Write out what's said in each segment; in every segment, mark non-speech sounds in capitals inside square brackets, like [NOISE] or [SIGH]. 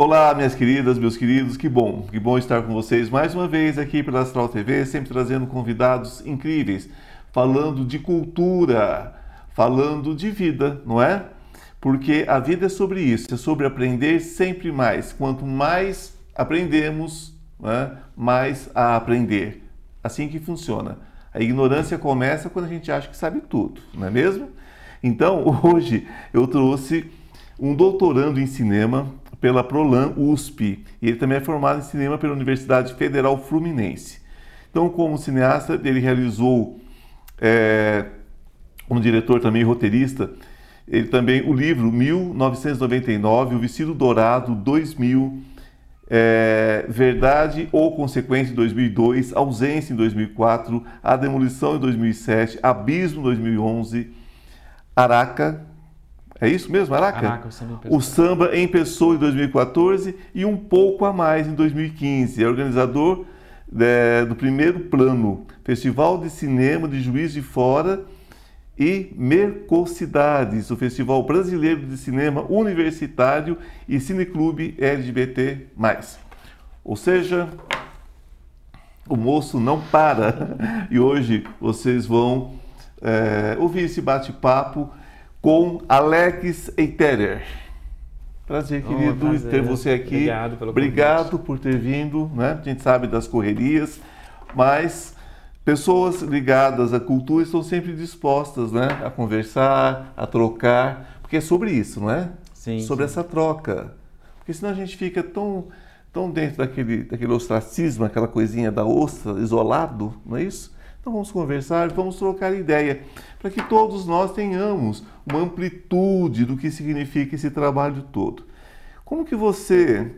Olá, minhas queridas, meus queridos, que bom, que bom estar com vocês mais uma vez aqui pela Astral TV, sempre trazendo convidados incríveis, falando de cultura, falando de vida, não é? Porque a vida é sobre isso, é sobre aprender sempre mais. Quanto mais aprendemos, né, mais a aprender. Assim que funciona. A ignorância começa quando a gente acha que sabe tudo, não é mesmo? Então, [LAUGHS] hoje eu trouxe um doutorando em cinema pela Prolan USP e ele também é formado em cinema pela Universidade Federal Fluminense. Então, como cineasta, ele realizou, é, como diretor também roteirista, ele também o livro 1999, O Vestido Dourado 2000, é, Verdade ou Consequência em 2002, Ausência em 2004, A Demolição em 2007, Abismo em 2011, Araca é isso mesmo, Araca? Araca o, samba o samba em pessoa em 2014 e um pouco a mais em 2015. É organizador é, do primeiro plano Festival de Cinema de Juiz de Fora e Mercocidades, o Festival Brasileiro de Cinema Universitário e Cineclube LGBT+. Ou seja, o moço não para. [LAUGHS] E hoje vocês vão é, ouvir esse bate-papo com Alex Eiterer. Prazer, querido, oh, prazer. ter você aqui. Obrigado pelo Obrigado convite. por ter vindo, né? A gente sabe das correrias, mas pessoas ligadas à cultura estão sempre dispostas, né, a conversar, a trocar, porque é sobre isso, não é? Sim. Sobre sim. essa troca. Porque senão a gente fica tão tão dentro daquele daquele ostracismo, aquela coisinha da ostra, isolado, não é isso? Então vamos conversar, vamos trocar ideia, para que todos nós tenhamos uma amplitude do que significa esse trabalho todo. Como que você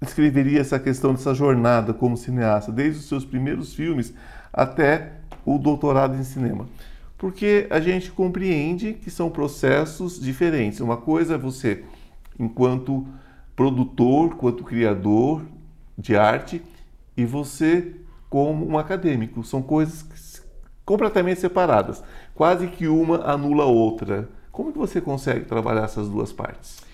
escreveria essa questão dessa jornada como cineasta, desde os seus primeiros filmes até o doutorado em cinema? Porque a gente compreende que são processos diferentes. Uma coisa é você, enquanto produtor, enquanto criador de arte, e você como um acadêmico. São coisas completamente separadas. Quase que uma anula a outra. Como que você consegue trabalhar essas duas partes?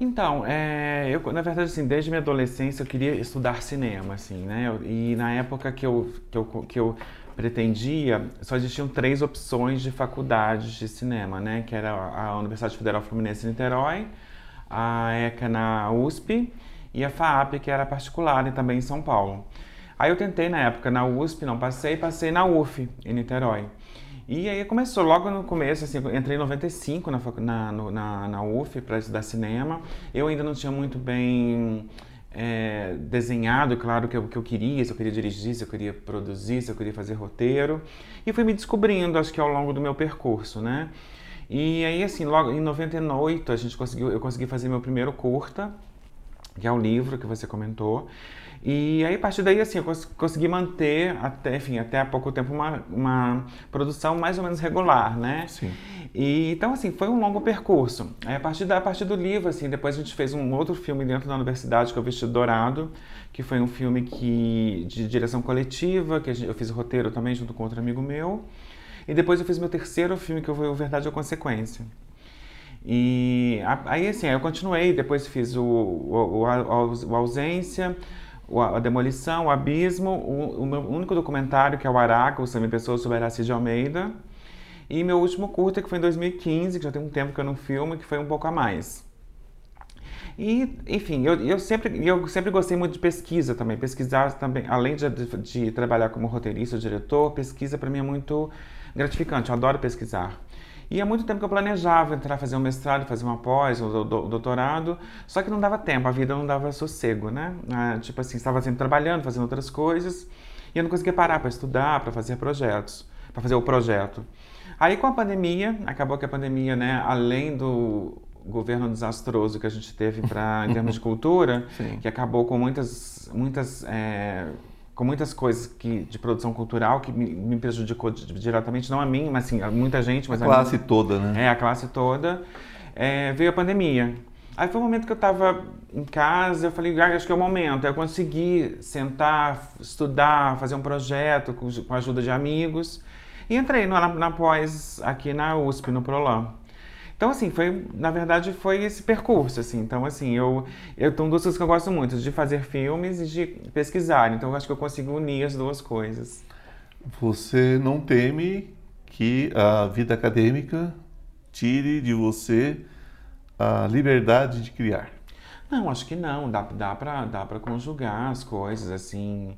Então, é, eu, na verdade, assim, desde minha adolescência eu queria estudar cinema, assim, né? E na época que eu, que eu, que eu pretendia, só existiam três opções de faculdades de cinema, né? Que era a Universidade Federal Fluminense de Niterói, a ECA na USP e a FAAP, que era particular e também em São Paulo. Aí eu tentei na época na USP, não passei, passei na UF, em Niterói. E aí começou logo no começo, assim, entrei em 95 na, na, na, na UF para estudar cinema. Eu ainda não tinha muito bem é, desenhado, claro, o que eu, que eu queria, se eu queria dirigir, se eu queria produzir, se eu queria fazer roteiro. E fui me descobrindo, acho que ao longo do meu percurso, né? E aí, assim, logo em 98, a gente conseguiu, eu consegui fazer meu primeiro curta, que é o livro que você comentou. E aí, a partir daí, assim, eu cons consegui manter, até, enfim, até há pouco tempo, uma, uma produção mais ou menos regular, né? Sim. E, então, assim, foi um longo percurso. Aí, a partir, da, a partir do livro, assim, depois a gente fez um outro filme dentro da universidade, que é o Vestido Dourado, que foi um filme que, de direção coletiva, que eu fiz o roteiro também junto com outro amigo meu. E depois eu fiz meu terceiro filme, que foi o Verdade ou Consequência. E aí, assim, eu continuei, depois fiz o, o, o, Ausência, a Demolição, o Abismo, o, o, meu único documentário, que é o Araca, o Sami Pessoa sobre Araci de Almeida, e meu último curta, que foi em 2015, que já tem um tempo que eu não filmo, que foi um pouco a mais. E, enfim, eu, eu, sempre, eu sempre gostei muito de pesquisa também. Pesquisar também, além de, de, trabalhar como roteirista diretor, pesquisa para mim é muito gratificante. Eu adoro pesquisar. E há muito tempo que eu planejava entrar, fazer um mestrado, fazer uma pós, um doutorado, só que não dava tempo, a vida não dava sossego, né? Ah, tipo assim, estava sempre trabalhando, fazendo outras coisas, e eu não conseguia parar para estudar, para fazer projetos, para fazer o projeto. Aí com a pandemia, acabou que a pandemia, né, além do governo desastroso que a gente teve para em termos de [LAUGHS] cultura, que acabou com muitas muitas é, com muitas coisas que, de produção cultural que me, me prejudicou diretamente, não a mim, mas sim a muita gente. Mas a, a classe mim, toda, né? É, a classe toda. É, veio a pandemia. Aí foi o um momento que eu estava em casa, eu falei, ah, acho que é o momento. Aí eu consegui sentar, estudar, fazer um projeto com, com a ajuda de amigos. E entrei na, na pós aqui na USP, no Prolan. Então, assim, foi, na verdade, foi esse percurso, assim. Então, assim, eu, eu tenho duas coisas que eu gosto muito, de fazer filmes e de pesquisar. Então, eu acho que eu consigo unir as duas coisas. Você não teme que a vida acadêmica tire de você a liberdade de criar? Não, acho que não. Dá, dá para dá conjugar as coisas, assim.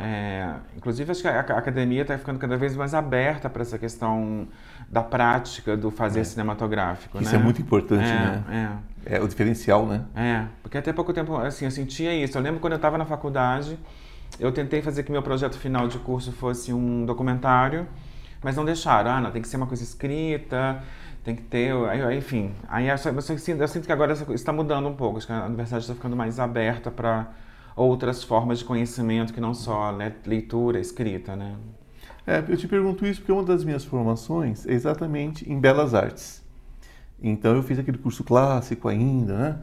É, inclusive, acho que a, a academia está ficando cada vez mais aberta para essa questão da prática do fazer é. cinematográfico. Isso né? é muito importante, é, né? É. é o diferencial, né? É, porque até pouco tempo, assim, eu sentia isso. Eu lembro quando eu estava na faculdade, eu tentei fazer que meu projeto final de curso fosse um documentário, mas não deixaram. Ah, não, tem que ser uma coisa escrita, tem que ter, enfim. Aí eu, eu, sinto, eu sinto que agora está mudando um pouco. Acho que a universidade está ficando mais aberta para outras formas de conhecimento que não só leitura, escrita, né? É, eu te pergunto isso porque uma das minhas formações é exatamente em belas artes. Então eu fiz aquele curso clássico ainda, né?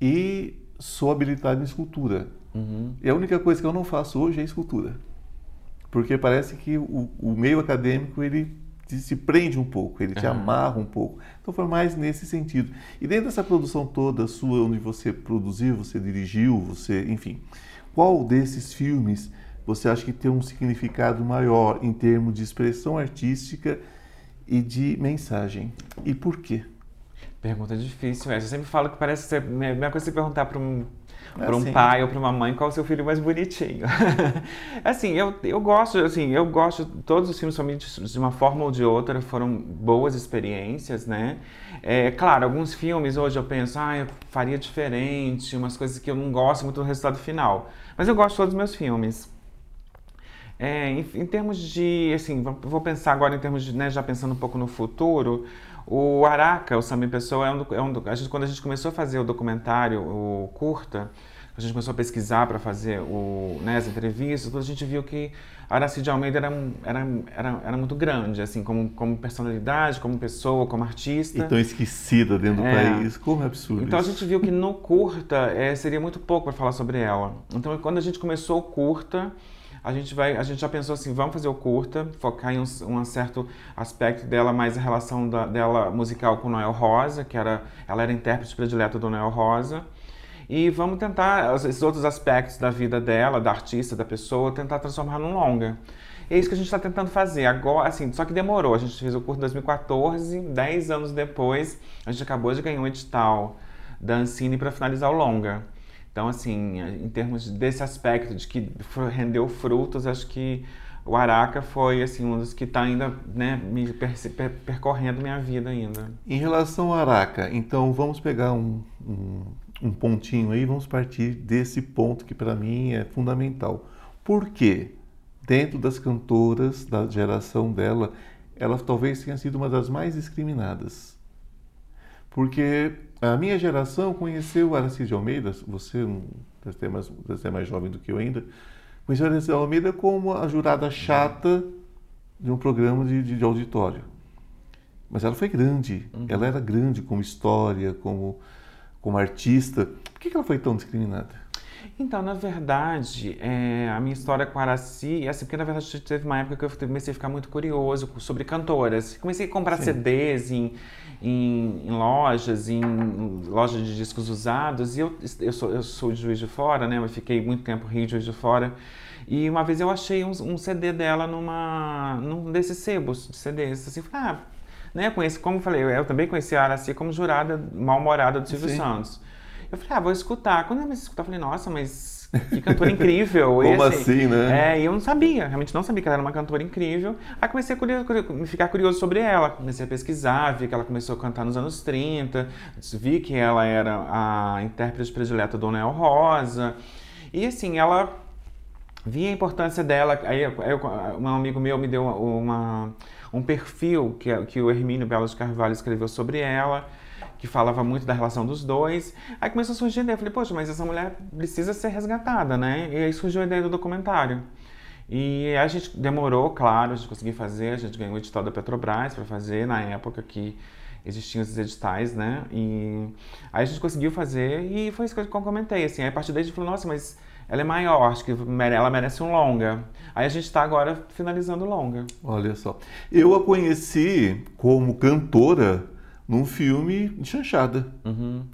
E sou habilitado em escultura. Uhum. E a única coisa que eu não faço hoje é escultura. Porque parece que o, o meio acadêmico ele se prende um pouco, ele te uhum. amarra um pouco. Então foi mais nesse sentido. E dentro dessa produção toda sua, onde você produziu, você dirigiu, você, enfim, qual desses filmes você acha que tem um significado maior em termos de expressão artística e de mensagem? E por quê? Pergunta difícil, essa. Eu sempre falo que parece ser a mesma coisa que perguntar para um para um pai ou para uma mãe qual é o seu filho mais bonitinho. [LAUGHS] assim, eu, eu gosto, assim, eu gosto, todos os filmes somente de uma forma ou de outra foram boas experiências, né? É, claro, alguns filmes hoje eu penso, ah, eu faria diferente, umas coisas que eu não gosto muito do resultado final. Mas eu gosto de todos os meus filmes. É, em, em, termos de, assim, vou pensar agora em termos de, né, já pensando um pouco no futuro, o Araca, o Sami Pessoa, é um, é um a gente, quando a gente começou a fazer o documentário, o curta, a gente começou a pesquisar para fazer o, né, as entrevistas, a gente viu que Aracide Almeida era, era, era, era muito grande, assim, como, como personalidade, como pessoa, como artista. E tão esquecida dentro é. do país, como é absurdo Então isso. a gente viu que no curta é, seria muito pouco para falar sobre ela. Então quando a gente começou o curta, a gente vai, a gente já pensou assim, vamos fazer o curta, focar em um, um certo aspecto dela, mais a relação da, dela musical com Noel Rosa, que era, ela era intérprete predileta do Noel Rosa. E vamos tentar esses outros aspectos da vida dela, da artista, da pessoa, tentar transformar num longa. É isso que a gente está tentando fazer agora, assim, só que demorou. A gente fez o curso em 2014, 10 anos depois, a gente acabou de ganhar um edital da Ancine para finalizar o longa. Então, assim, em termos desse aspecto de que rendeu frutos, acho que o Araca foi assim um dos que está ainda né, me per per percorrendo minha vida ainda. Em relação ao Araca, então vamos pegar um, um, um pontinho aí, vamos partir desse ponto que para mim é fundamental. Por quê? Dentro das cantoras da geração dela, ela talvez tenha sido uma das mais discriminadas. Porque a minha geração conheceu Aracide Almeida, você deve ser mais, deve ser mais jovem do que eu ainda, conheceu Aracide Almeida como a jurada chata de um programa de, de, de auditório. Mas ela foi grande, uhum. ela era grande como história, como, como artista. Por que ela foi tão discriminada? Então, na verdade, é, a minha história com a Araci, assim, porque na verdade teve uma época que eu comecei a ficar muito curioso sobre cantoras. Comecei a comprar Sim. CDs em, em, em, lojas, em lojas de discos usados. E eu, eu, sou, eu sou de Juiz de Fora, né? Eu fiquei muito tempo Rio de Juiz de Fora. E uma vez eu achei um, um CD dela numa, num desses sebos de CDs. Assim, ah, né? Conheci, como eu falei, eu, eu também conheci a Araci como jurada mal-humorada do Silvio Sim. Santos. Eu falei, ah, vou escutar. Quando eu comecei a escutar, eu falei, nossa, mas que cantora [LAUGHS] incrível. Como assim, assim, né? É, e eu não sabia, realmente não sabia que ela era uma cantora incrível. Aí comecei a curioso, ficar curioso sobre ela. Comecei a pesquisar, vi que ela começou a cantar nos anos 30, vi que ela era a intérprete predileta do Nel Rosa. E assim, ela vi a importância dela. Aí eu, um amigo meu me deu uma, um perfil que, que o Hermínio Belo de Carvalho escreveu sobre ela que falava muito da relação dos dois. Aí começou a surgir a ideia, eu falei, poxa, mas essa mulher precisa ser resgatada, né? E aí surgiu a ideia do documentário. E a gente demorou, claro, a gente conseguiu fazer, a gente ganhou o edital da Petrobras para fazer na época que existiam esses editais, né? E aí a gente conseguiu fazer e foi isso que eu comentei, assim. Aí a partir daí a gente falou, nossa, mas ela é maior, acho que ela merece um longa. Aí a gente está agora finalizando o longa. Olha só. Eu a conheci como cantora num filme de chanchada. Uhum.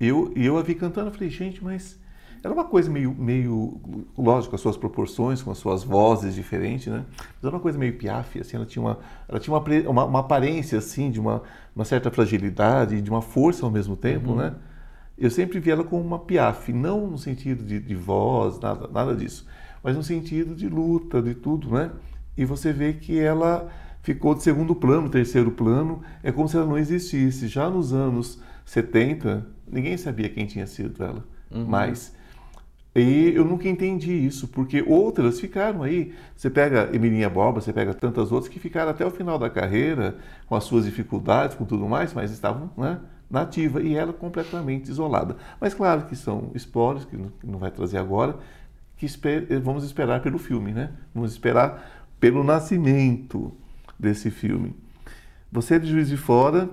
Eu, eu a vi cantando, eu falei, gente, mas era uma coisa meio, meio, lógico, as suas proporções, com as suas vozes diferentes, né? Mas era uma coisa meio piaf, assim, ela tinha uma, ela tinha uma, uma, uma aparência, assim, de uma, uma certa fragilidade, de uma força ao mesmo tempo, Uhum. né? Eu sempre vi ela como uma piaf, não no sentido de, de voz, nada, nada disso, mas no sentido de luta, de tudo, né? E você vê que ela ficou de segundo plano, terceiro plano, é como se ela não existisse. Já nos anos 70, ninguém sabia quem tinha sido ela, mais. E eu nunca entendi isso, porque outras ficaram aí. Você pega Emilinha Borba, você pega tantas outras que ficaram até o final da carreira, com as suas dificuldades, com tudo mais, mas estavam né, na ativa e ela completamente isolada. Mas claro que são spoilers, que não, que não vai trazer agora, que esper- vamos esperar pelo filme, né? Vamos esperar pelo nascimento desse filme. Você é de Juiz de Fora,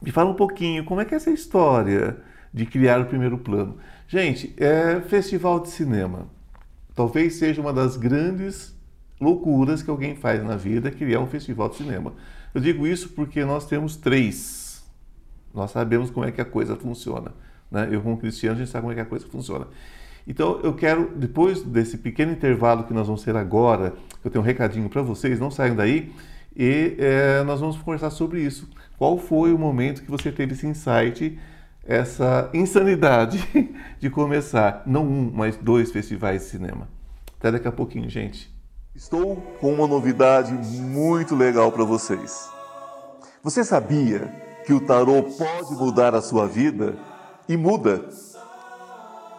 me fala um pouquinho, como é que é essa história de criar o primeiro plano? Gente, é festival de cinema. Talvez seja uma das grandes loucuras que alguém faz na vida, criar um festival de cinema. Eu digo isso porque nós temos três. Nós sabemos como é que a coisa funciona. Né? Eu, como cristiano, a gente sabe como é que a coisa funciona. Então, eu quero, depois desse pequeno intervalo que nós vamos ter agora, eu tenho um recadinho para vocês, não saiam daí, e eh, nós vamos conversar sobre isso. Qual foi o momento que você teve esse insight, essa insanidade [LAUGHS] de começar, não um, mas dois festivais de cinema? Até daqui a pouquinho, gente. Estou com uma novidade muito legal para vocês. Você sabia que o tarô pode mudar a sua vida? E muda.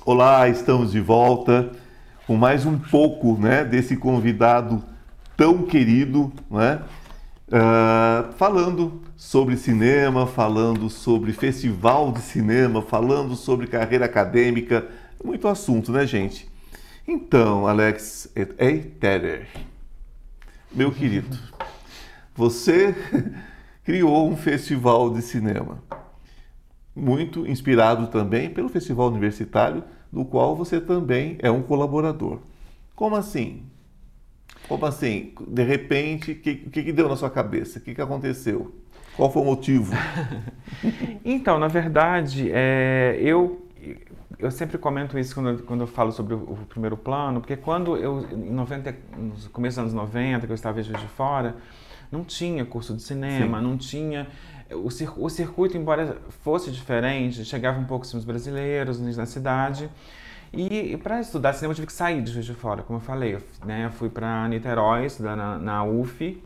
Olá, estamos de volta com mais um pouco né, desse convidado tão querido, né? Uh, falando sobre cinema, falando sobre festival de cinema, falando sobre carreira acadêmica, muito assunto, né, gente? Então, Alex Eiterer, meu querido, [LAUGHS] você [LAUGHS] criou um festival de cinema, muito inspirado também pelo festival universitário, do qual você também é um colaborador. Como assim? Como assim? De repente, o que, que, que deu na sua cabeça? O que, que aconteceu? Qual foi o motivo? [LAUGHS] então, na verdade, é, eu, eu sempre comento isso quando, quando eu falo sobre o, o, primeiro plano, porque quando eu, em 90, no começo dos anos 90, que eu estava em Juiz de Fora, não tinha curso de cinema, Sim. não tinha... O, o circuito, embora fosse diferente, chegavam poucos filmes brasileiros na cidade, e, e para estudar cinema eu tive que sair de Juiz de Fora, como eu falei. Eu, né, eu fui para Niterói, estudar na, na UF.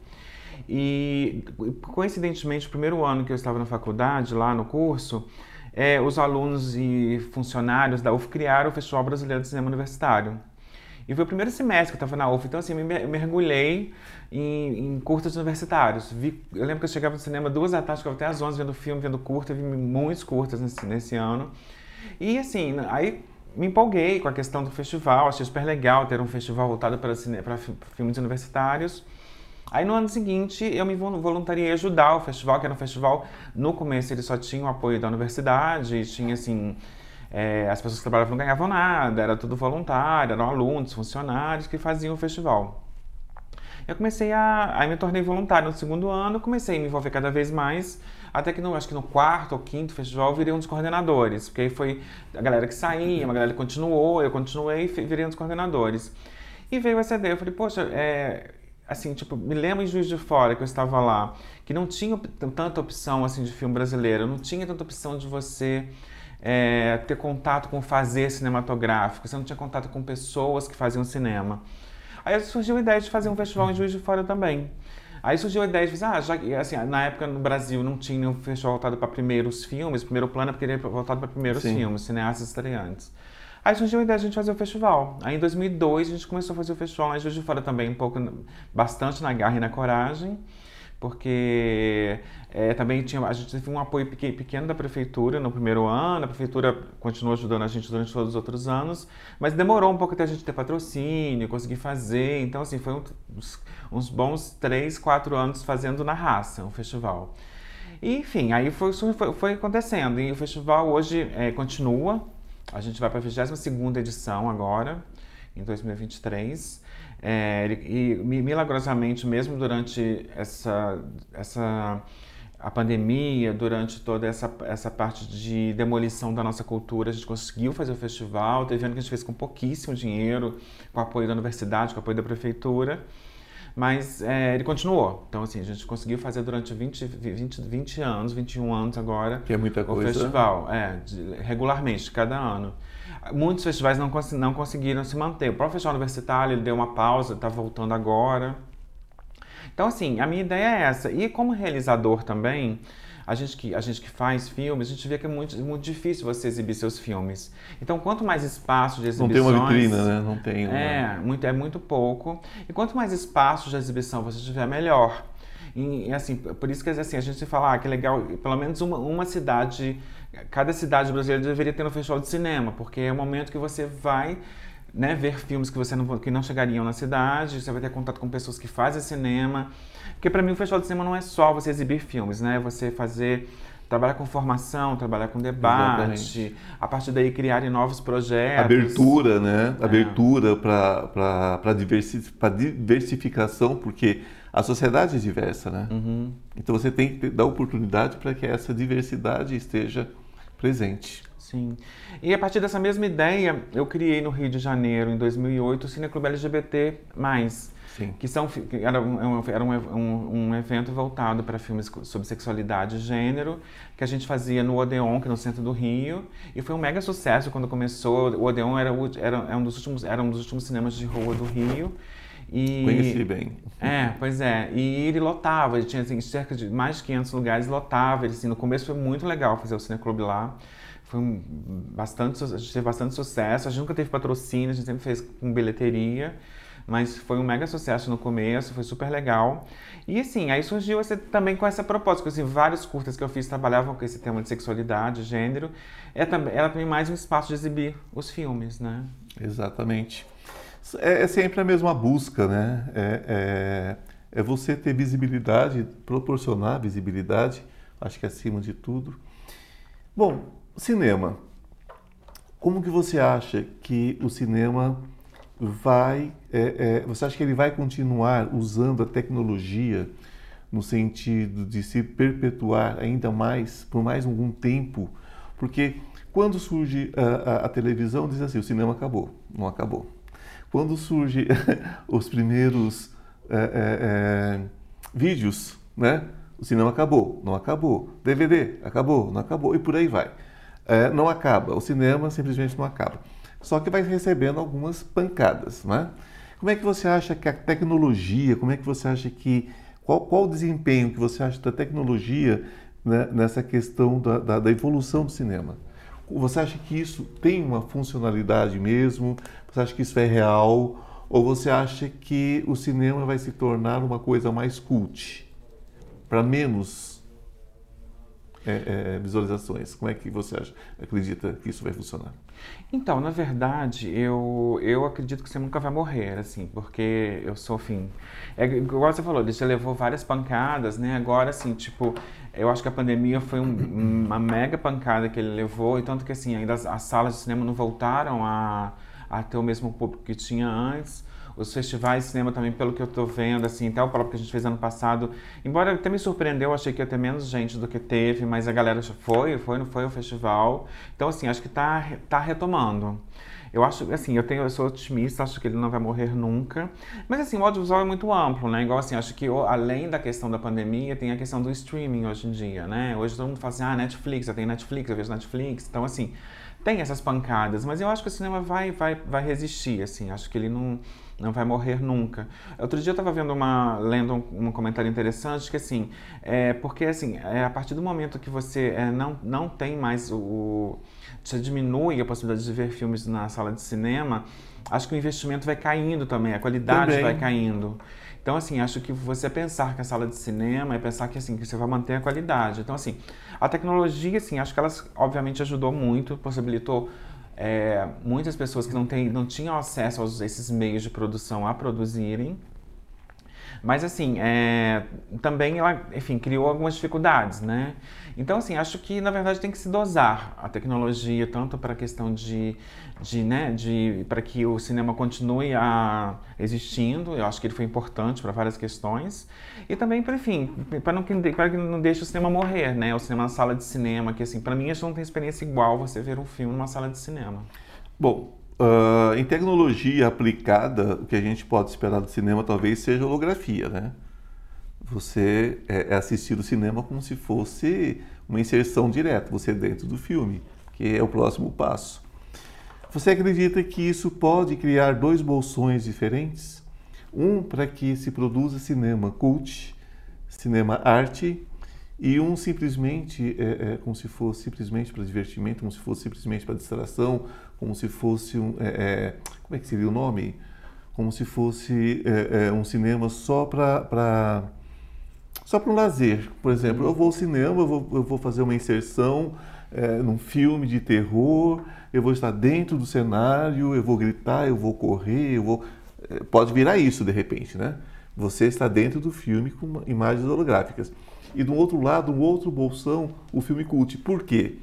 E coincidentemente, o primeiro ano que eu estava na faculdade, lá no curso, é, os alunos e funcionários da UF criaram o Festival Brasileiro de Cinema Universitário. E foi o primeiro semestre que eu estava na UF, então assim, me mergulhei em, em curtas universitários. Vi, eu lembro que eu chegava no cinema duas da tarde, ficava até às 11 vendo filme, vendo curta, vi muitos curtas nesse, nesse ano. E assim, aí me empolguei com a questão do festival, achei super legal ter um festival voltado para, cine, para filmes universitários. Aí no ano seguinte eu me voluntariei ajudar o festival, que era um festival, no começo ele só tinha o apoio da universidade, tinha assim, é, as pessoas que trabalhavam não ganhavam nada, era tudo voluntário, eram alunos, funcionários que faziam o festival. Eu comecei a, aí me tornei voluntário no segundo ano, comecei a me envolver cada vez mais, até que no, acho que no quarto ou quinto festival virei um dos coordenadores, porque aí foi a galera que saía, uma galera que continuou, eu continuei e virei um dos coordenadores. E veio essa ideia, eu falei, poxa, é, assim, tipo, me lembro em Juiz de Fora que eu estava lá, que não tinha tanta opção assim de filme brasileiro, não tinha tanta opção de você é, ter contato com fazer cinematográfico, você não tinha contato com pessoas que faziam cinema. Aí surgiu a ideia de fazer um festival em Juiz de Fora também. Aí surgiu a ideia de ah, já, assim, na época no Brasil não tinha nenhum festival voltado para primeiros filmes, primeiro plano é porque ele é voltado para primeiros Sim. filmes, cineastas estreantes. Aí surgiu a ideia de a gente fazer o festival. Aí em 2002 a gente começou a fazer o festival lá em Juiz de Fora também, um pouco, bastante na garra e na coragem porque é, também tinha, a gente teve um apoio pequeno da prefeitura no primeiro ano, a prefeitura continuou ajudando a gente durante todos os outros anos, mas demorou um pouco até a gente ter patrocínio, conseguir fazer, então assim, foi uns, uns bons três, quatro anos fazendo na raça o festival. E, enfim, aí foi, foi, foi, acontecendo, e o festival hoje é, continua, a gente vai para a 22ª edição agora, em 2023, é, e milagrosamente, mesmo durante essa, essa a pandemia, durante toda essa, essa parte de demolição da nossa cultura, a gente conseguiu fazer o festival. Teve ano que a gente fez com pouquíssimo dinheiro, com apoio da universidade, com apoio da prefeitura. Mas é, ele continuou. Então, assim, a gente conseguiu fazer durante 20, 20, 20 anos, 21 anos agora. Que é muita coisa. O festival, é, de, regularmente, cada ano. Muitos festivais não, cons não conseguiram se manter. O próprio Festival Universitário ele deu uma pausa, está voltando agora. Então, assim, a minha ideia é essa. E como realizador também, a gente que, a gente que faz filmes, a gente vê que é muito, muito difícil você exibir seus filmes. Então, quanto mais espaço de exibições... Não tem uma vitrina, né? Não tem uma... É, muito, é muito pouco. E quanto mais espaço de exibição você tiver, melhor. E, assim, por isso que assim, a gente fala ah, que legal, pelo menos uma, uma cidade, cada cidade brasileira deveria ter um festival de cinema, porque é o momento que você vai né, ver filmes que você não, que não chegariam na cidade, você vai ter contato com pessoas que fazem cinema. Porque para mim o festival de cinema não é só você exibir filmes, né? Você fazer trabalhar com formação, trabalhar com debate, Exatamente. a partir daí criarem novos projetos. Abertura, né? É. Abertura para diversi diversificação, porque a sociedade é diversa, né? Uhum. Então você tem que dar oportunidade para que essa diversidade esteja presente. Sim. E a partir dessa mesma ideia, eu criei no Rio de Janeiro, em 2008, o Cineclube LGBT+. Sim. Que são, era, um, era um, um, um evento voltado para filmes sobre sexualidade e gênero, que a gente fazia no Odeon, que é no centro do Rio. E foi um mega sucesso quando começou. O Odeon era, era, era, um, dos últimos, era um dos últimos cinemas de rua do Rio. E, Conheci bem. É, pois é. E ele lotava, ele tinha assim, cerca de mais de 500 lugares, lotava. Ele, assim, no começo foi muito legal fazer o Cineclube lá. Foi um, bastante, a gente teve bastante sucesso. A gente nunca teve patrocínio, a gente sempre fez com bilheteria. Mas foi um mega sucesso no começo, foi super legal. E assim, aí surgiu esse, também com essa proposta, assim, vários curtas que eu fiz trabalhavam com esse tema de sexualidade, gênero. É, era também mais um espaço de exibir os filmes, né? Exatamente. É, é sempre a mesma busca, né? É, é, é, você ter visibilidade, proporcionar visibilidade, acho que acima de tudo. Bom, cinema. Como que você acha que o cinema vai. É, é, você acha que ele vai continuar usando a tecnologia no sentido de se perpetuar ainda mais, por mais algum tempo? Porque quando surge a, a, a televisão, diz assim: o cinema acabou. Não acabou quando surge [LAUGHS] os primeiros é, é, é, vídeos, né? O cinema acabou, não acabou. DVD acabou, não acabou e por aí vai. É, não acaba, o cinema simplesmente não acaba. Só que vai recebendo algumas pancadas, né? Como é que você acha que a tecnologia, como é que você acha que qual, qual o desempenho que você acha da tecnologia né, nessa questão da, da, da evolução do cinema? Você acha que isso tem uma funcionalidade mesmo? Você acha que isso é real? Ou você acha que o cinema vai se tornar uma coisa mais cult? Para menos é, é, visualizações. Como é que você acha, acredita que isso vai funcionar? Então, na verdade, eu, eu acredito que você nunca vai morrer, assim, porque eu sou, enfim... É, igual você falou, ele já levou várias pancadas, né? Agora, assim, tipo, eu acho que a pandemia foi um, uma mega pancada que ele levou, e tanto que, assim, ainda as, as salas de cinema não voltaram a, a ter o mesmo público que tinha antes. Os festivais de cinema também, pelo que eu estou vendo, assim, até o próprio que a gente fez ano passado, embora até me surpreendeu, achei que ia ter menos gente do que teve, mas a galera foi, foi, não foi o festival. Então, assim, acho que está tá retomando. Eu acho, assim, eu, tenho, eu sou otimista, acho que ele não vai morrer nunca. Mas, assim, o audiovisual é muito amplo, né? Igual, assim, acho que além da questão da pandemia, tem a questão do streaming hoje em dia, né? Hoje todo mundo fala assim, ah, Netflix, eu tenho Netflix, eu vejo Netflix. Então, assim, tem essas pancadas, mas eu acho que o cinema vai, vai, vai resistir, assim. Acho que ele não não vai morrer nunca. Outro dia eu estava vendo uma, lendo um, um, comentário interessante que assim, é, porque assim, é, a partir do momento que você é, não, não tem mais o, o, você diminui a possibilidade de ver filmes na sala de cinema, acho que o investimento vai caindo também, a qualidade também. vai caindo. Então, assim, acho que você pensar que a sala de cinema é pensar que, assim, que você vai manter a qualidade. Então, assim, a tecnologia, assim, acho que ela, obviamente, ajudou muito, possibilitou é, muitas pessoas que não, tem, não tinham acesso a esses meios de produção a produzirem. Mas assim, é, também ela, enfim, criou algumas dificuldades, né? Então, assim, acho que na verdade tem que se dosar a tecnologia, tanto para a questão de, de, né, de para que o cinema continue a, existindo, eu acho que ele foi importante para várias questões, e também, para enfim, para não, que não deixe o cinema morrer, né? O cinema na sala de cinema, que assim, para mim, acho que não tem experiência igual você ver um filme numa sala de cinema. Bom, Uh, em tecnologia aplicada, o que a gente pode esperar do cinema talvez seja holografia, né? Você é, é assistir o cinema como se fosse uma inserção direta, você dentro do filme, que é o próximo passo. Você acredita que isso pode criar dois bolsões diferentes? Um para que se produza cinema cult, cinema arte, e um simplesmente é, é, como se fosse simplesmente para divertimento, como se fosse simplesmente para distração, como se fosse um é, é, como é que seria o nome? Como se fosse é, é, um cinema só para só para um lazer. Por exemplo, eu vou ao cinema, eu vou, eu vou fazer uma inserção num filme de terror, eu vou estar dentro do cenário, eu vou gritar, eu vou correr, eu vou pode virar isso de repente, né? Você está dentro do filme com imagens holográficas e do outro lado, um outro bolsão, o filme cult. Por quê?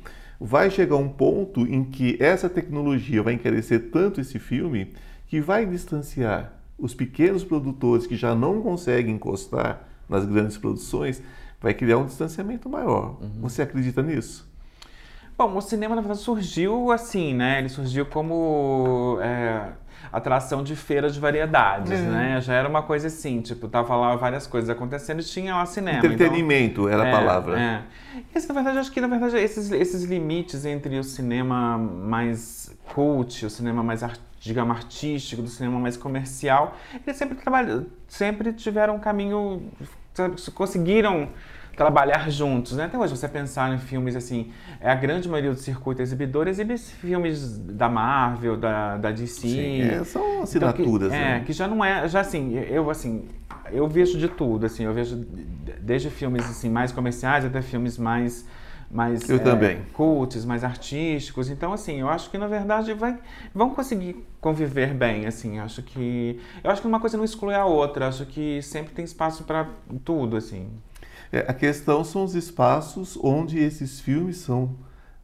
Vai chegar um ponto em que essa tecnologia vai encarecer tanto esse filme que vai distanciar os pequenos produtores que já não conseguem encostar nas grandes produções, vai criar um distanciamento maior. Uhum. Você acredita nisso? Bom, o cinema na verdade surgiu assim, né? Ele surgiu como é, atração de feira de variedades, é. né? Já era uma coisa assim, tipo, tava lá várias coisas acontecendo e tinha lá cinema. Então Entretenimento então, era a é, palavra. É. Esse, na verdade, acho que na verdade esses, esses limites entre o cinema mais cult, o cinema mais digamos artístico, do cinema mais comercial, eles sempre trabalham, sempre tiveram um caminho, conseguiram trabalhar juntos, né? Até hoje, você pensar em filmes assim, é a grande maioria do circuito exibidor exibe filmes da Marvel, da, da DC. Sim, é, são assinaturas, então, que, né? É, que já não é, já assim, eu assim, eu vejo de tudo, assim, eu vejo desde filmes assim mais comerciais até filmes mais mais eu é, também. cultos, mais artísticos. Então, assim, eu acho que na verdade vai, vão conseguir conviver bem, assim. Acho que eu acho que uma coisa não exclui a outra. Acho que sempre tem espaço para tudo, assim. É, a questão são os espaços onde esses filmes são,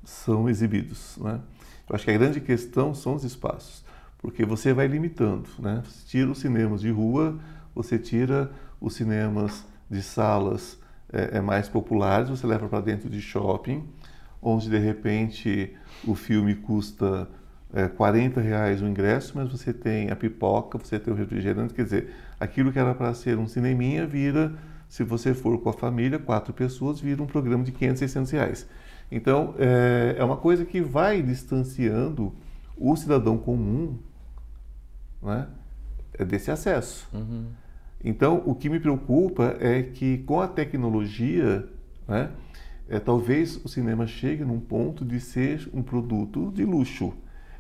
são exibidos. Né? Eu acho que a grande questão são os espaços, porque você vai limitando. Né? Você tira os cinemas de rua, você tira os cinemas de salas é, é mais populares, você leva para dentro de shopping, onde de repente o filme custa é, 40 reais o ingresso, mas você tem a pipoca, você tem o refrigerante, quer dizer, aquilo que era para ser um cineminha vira se você for com a família, quatro pessoas, vira um programa de 500, 600 reais. Então, é, é uma coisa que vai distanciando o cidadão comum né, desse acesso. Uhum. Então, o que me preocupa é que com a tecnologia, né, é, talvez o cinema chegue num ponto de ser um produto de luxo,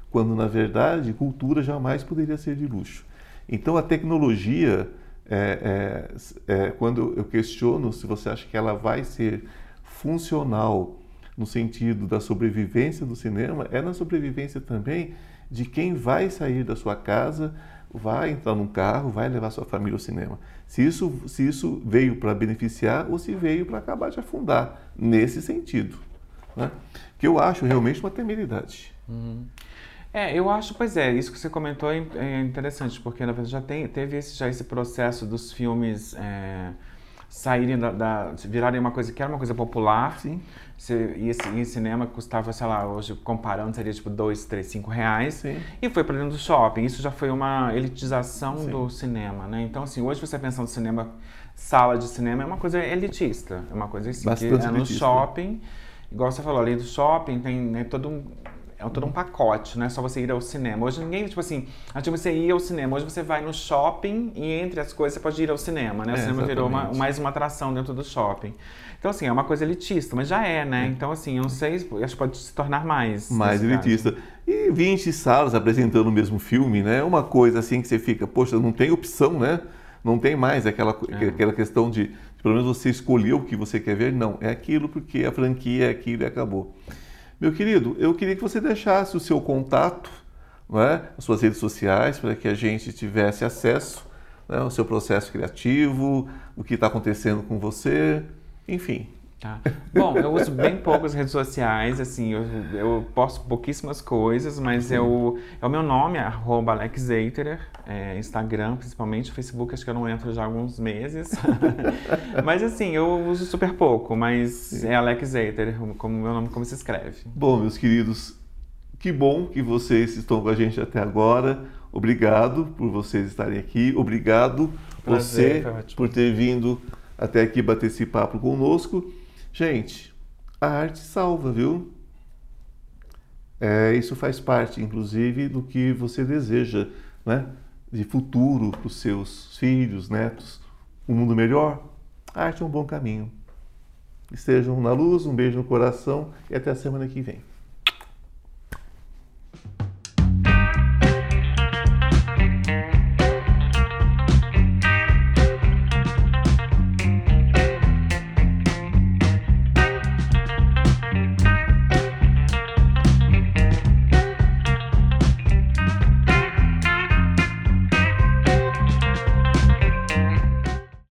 quando na verdade cultura jamais poderia ser de luxo. Então, a tecnologia é, é, é, quando eu questiono se você acha que ela vai ser funcional no sentido da sobrevivência do cinema, é na sobrevivência também de quem vai sair da sua casa, vai entrar num carro, vai levar sua família ao cinema. Se isso, se isso veio para beneficiar ou se veio para acabar de afundar, nesse sentido. Né? Que eu acho realmente uma temeridade. Uhum. É, eu acho, pois é, isso que você comentou é, é interessante, porque na verdade já tem, teve esse, já esse processo dos filmes é, saírem da, da, virarem uma coisa que era uma coisa popular, Sim. Você ia em cinema, custava, sei lá, hoje comparando, seria tipo 2, 3, 5 reais. Sim. E foi para dentro do shopping. Isso já foi uma elitização Sim. do cinema, né? Então, assim, hoje você pensa no cinema, sala de cinema, é uma coisa elitista. É uma coisa assim, Bastante que é no elitista. shopping. Igual você falou, além do shopping, tem né, todo um. É todo um pacote, não é só você ir ao cinema. Hoje ninguém, tipo assim, antes você ia ao cinema, hoje você vai no shopping e entre as coisas você pode ir ao cinema, né? O É, cinema virou uma- exatamente. mais uma atração dentro do shopping. Então, assim, é uma coisa elitista, mas já é, né? Então, assim, eu não sei, acho que pode se tornar mais. mais nesse caso. elitista. E 20 salas apresentando o mesmo filme, né? Uma coisa assim que você fica, poxa, não tem opção, né? Não tem mais aquela, É. aquela questão de, de pelo menos você escolheu o que você quer ver. Não, é aquilo porque a franquia é aquilo e acabou. Meu querido, eu queria que você deixasse o seu contato, é? as suas redes sociais, para que a gente tivesse acesso né? ao seu processo criativo, o que está acontecendo com você, enfim. Tá. Bom, eu uso bem poucas redes sociais, assim, eu, eu posto pouquíssimas coisas, mas eu, é o meu nome, é arroba Alex Eiterer, é, Instagram principalmente, Facebook acho que eu não entro já há alguns meses. [LAUGHS] mas assim, eu uso super pouco, mas é Alex Eiterer, como meu nome como se escreve. Bom, meus queridos, que bom que vocês estão com a gente até agora. Obrigado por vocês estarem aqui. Obrigado Prazer, você por ter vindo até aqui bater esse papo conosco. Gente, a arte salva, viu? É, isso faz parte, inclusive, do que você deseja, né? De futuro para os seus filhos, netos, um mundo melhor. A arte é um bom caminho. Estejam na luz, um beijo no coração e até a semana que vem.